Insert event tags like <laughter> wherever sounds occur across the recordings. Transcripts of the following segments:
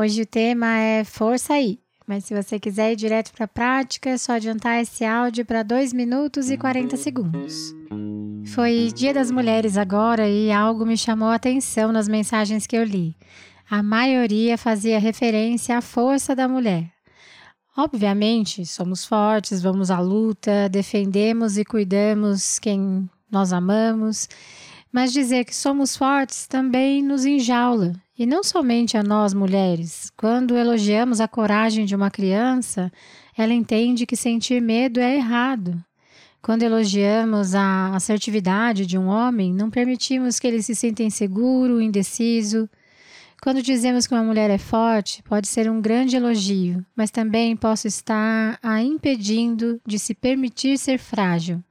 Hoje o tema é força aí, mas se você quiser ir direto para a prática, é só adiantar esse áudio para 2 minutos e 40 segundos. Foi Dia das Mulheres agora e algo me chamou a atenção nas mensagens que eu li. A maioria fazia referência à força da mulher. Obviamente, somos fortes, vamos à luta, defendemos e cuidamos quem nós amamos, mas dizer que somos fortes também nos enjaula e não somente a nós mulheres. Quando elogiamos a coragem de uma criança, ela entende que sentir medo é errado. Quando elogiamos a assertividade de um homem, não permitimos que ele se sinta inseguro, indeciso. Quando dizemos que uma mulher é forte, pode ser um grande elogio, mas também posso estar a impedindo de se permitir ser frágil.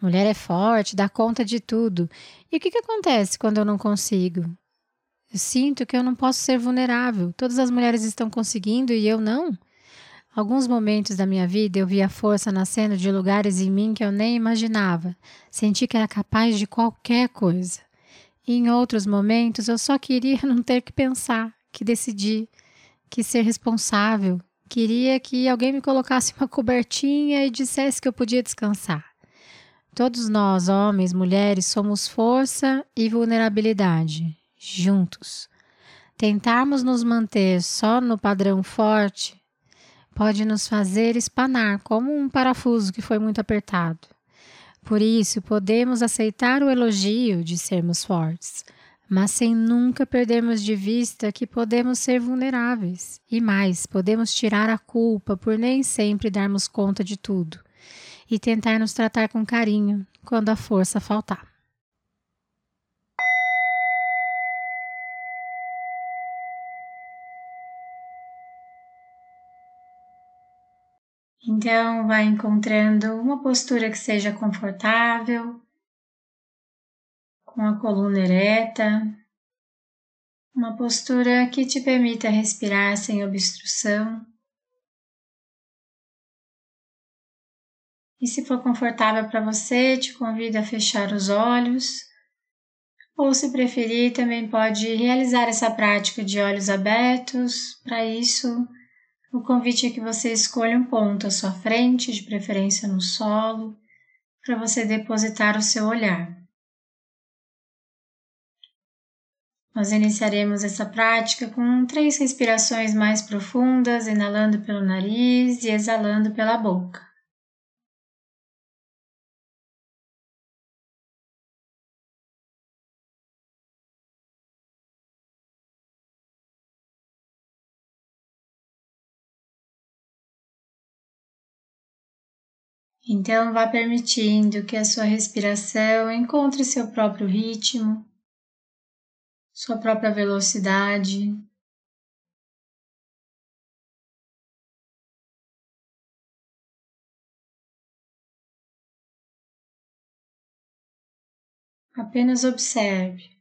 A mulher é forte, dá conta de tudo. E o que, que acontece quando eu não consigo? Eu sinto que eu não posso ser vulnerável. Todas as mulheres estão conseguindo e eu não. Alguns momentos da minha vida eu vi a força nascendo de lugares em mim que eu nem imaginava. Senti que era capaz de qualquer coisa. E em outros momentos eu só queria <laughs> não ter que pensar, que decidir, que ser responsável. Queria que alguém me colocasse uma cobertinha e dissesse que eu podia descansar. Todos nós, homens, mulheres, somos força e vulnerabilidade juntos. Tentarmos nos manter só no padrão forte pode nos fazer espanar como um parafuso que foi muito apertado. Por isso, podemos aceitar o elogio de sermos fortes, mas sem nunca perdermos de vista que podemos ser vulneráveis. E mais, podemos tirar a culpa por nem sempre darmos conta de tudo e tentar nos tratar com carinho quando a força faltar. Então, vai encontrando uma postura que seja confortável, com a coluna ereta, uma postura que te permita respirar sem obstrução. E se for confortável para você, te convido a fechar os olhos. Ou, se preferir, também pode realizar essa prática de olhos abertos. Para isso, o convite é que você escolha um ponto à sua frente, de preferência no solo, para você depositar o seu olhar. Nós iniciaremos essa prática com três respirações mais profundas, inalando pelo nariz e exalando pela boca. Então, vá permitindo que a sua respiração encontre seu próprio ritmo, sua própria velocidade. Apenas observe.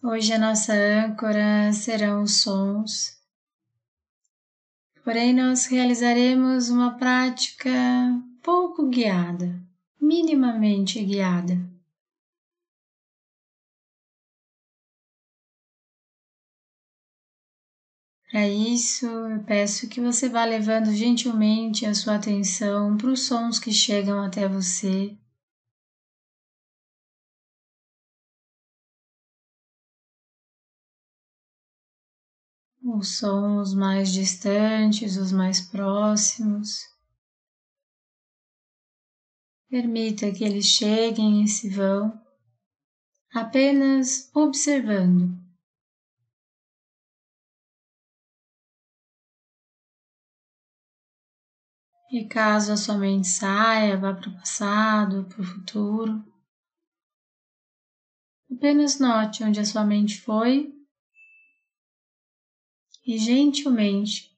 Hoje a nossa âncora serão os sons, porém nós realizaremos uma prática pouco guiada, minimamente guiada. Para isso, eu peço que você vá levando gentilmente a sua atenção para os sons que chegam até você os sons mais distantes, os mais próximos. Permita que eles cheguem e se vão, apenas observando. E caso a sua mente saia, vá para o passado, para o futuro, apenas note onde a sua mente foi e gentilmente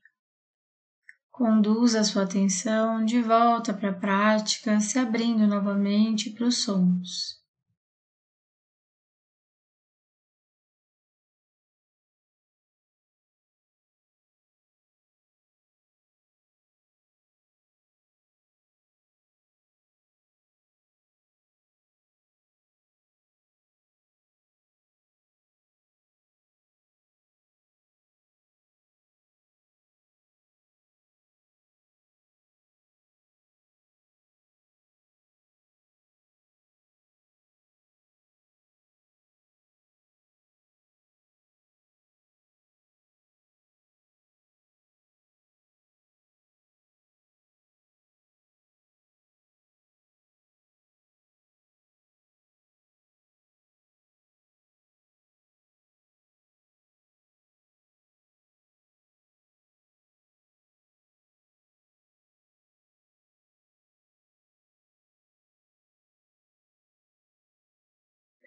conduza a sua atenção de volta para a prática, se abrindo novamente para os sons.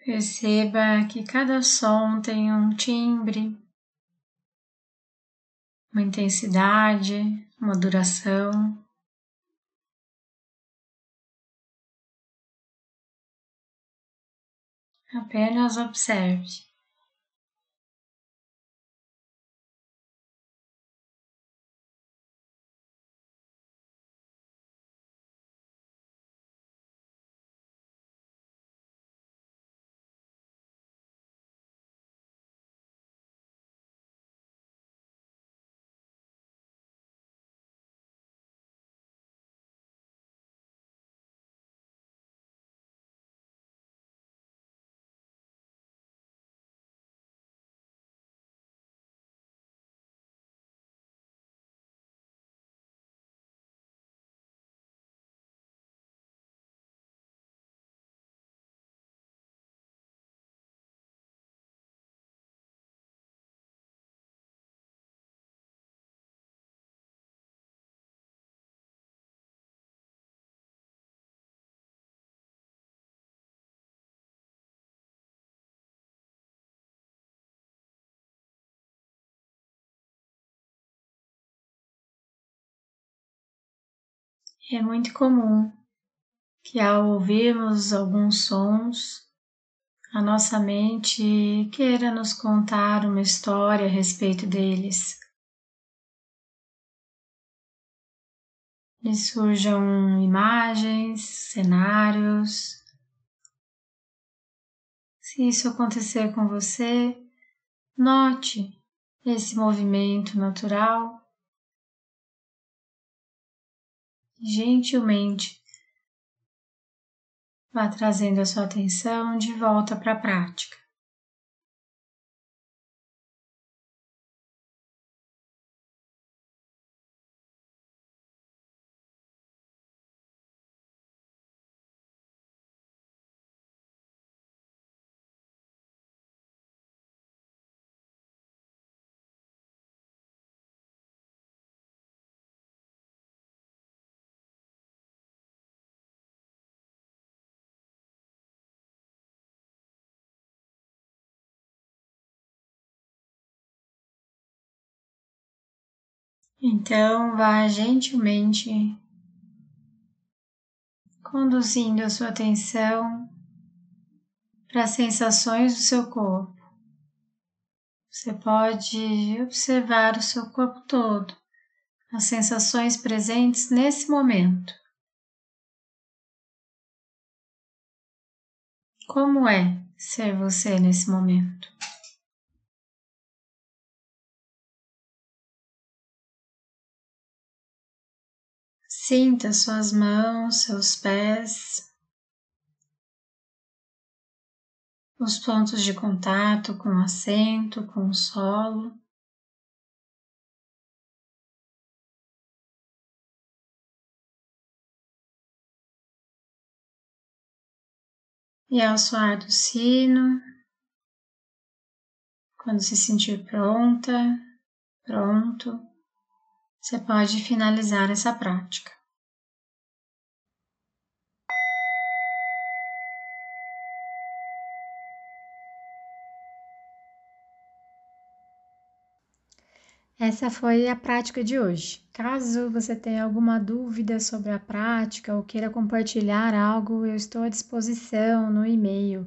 Perceba que cada som tem um timbre, uma intensidade, uma duração. Apenas observe. É muito comum que ao ouvirmos alguns sons, a nossa mente queira nos contar uma história a respeito deles. E surjam imagens, cenários. Se isso acontecer com você, note esse movimento natural gentilmente vá trazendo a sua atenção de volta para a prática. Então, vá gentilmente conduzindo a sua atenção para as sensações do seu corpo. Você pode observar o seu corpo todo, as sensações presentes nesse momento. Como é ser você nesse momento? Sinta suas mãos, seus pés, os pontos de contato com o assento, com o solo. E ao soar do sino, quando se sentir pronta, pronto, você pode finalizar essa prática. Essa foi a prática de hoje. Caso você tenha alguma dúvida sobre a prática ou queira compartilhar algo, eu estou à disposição no e-mail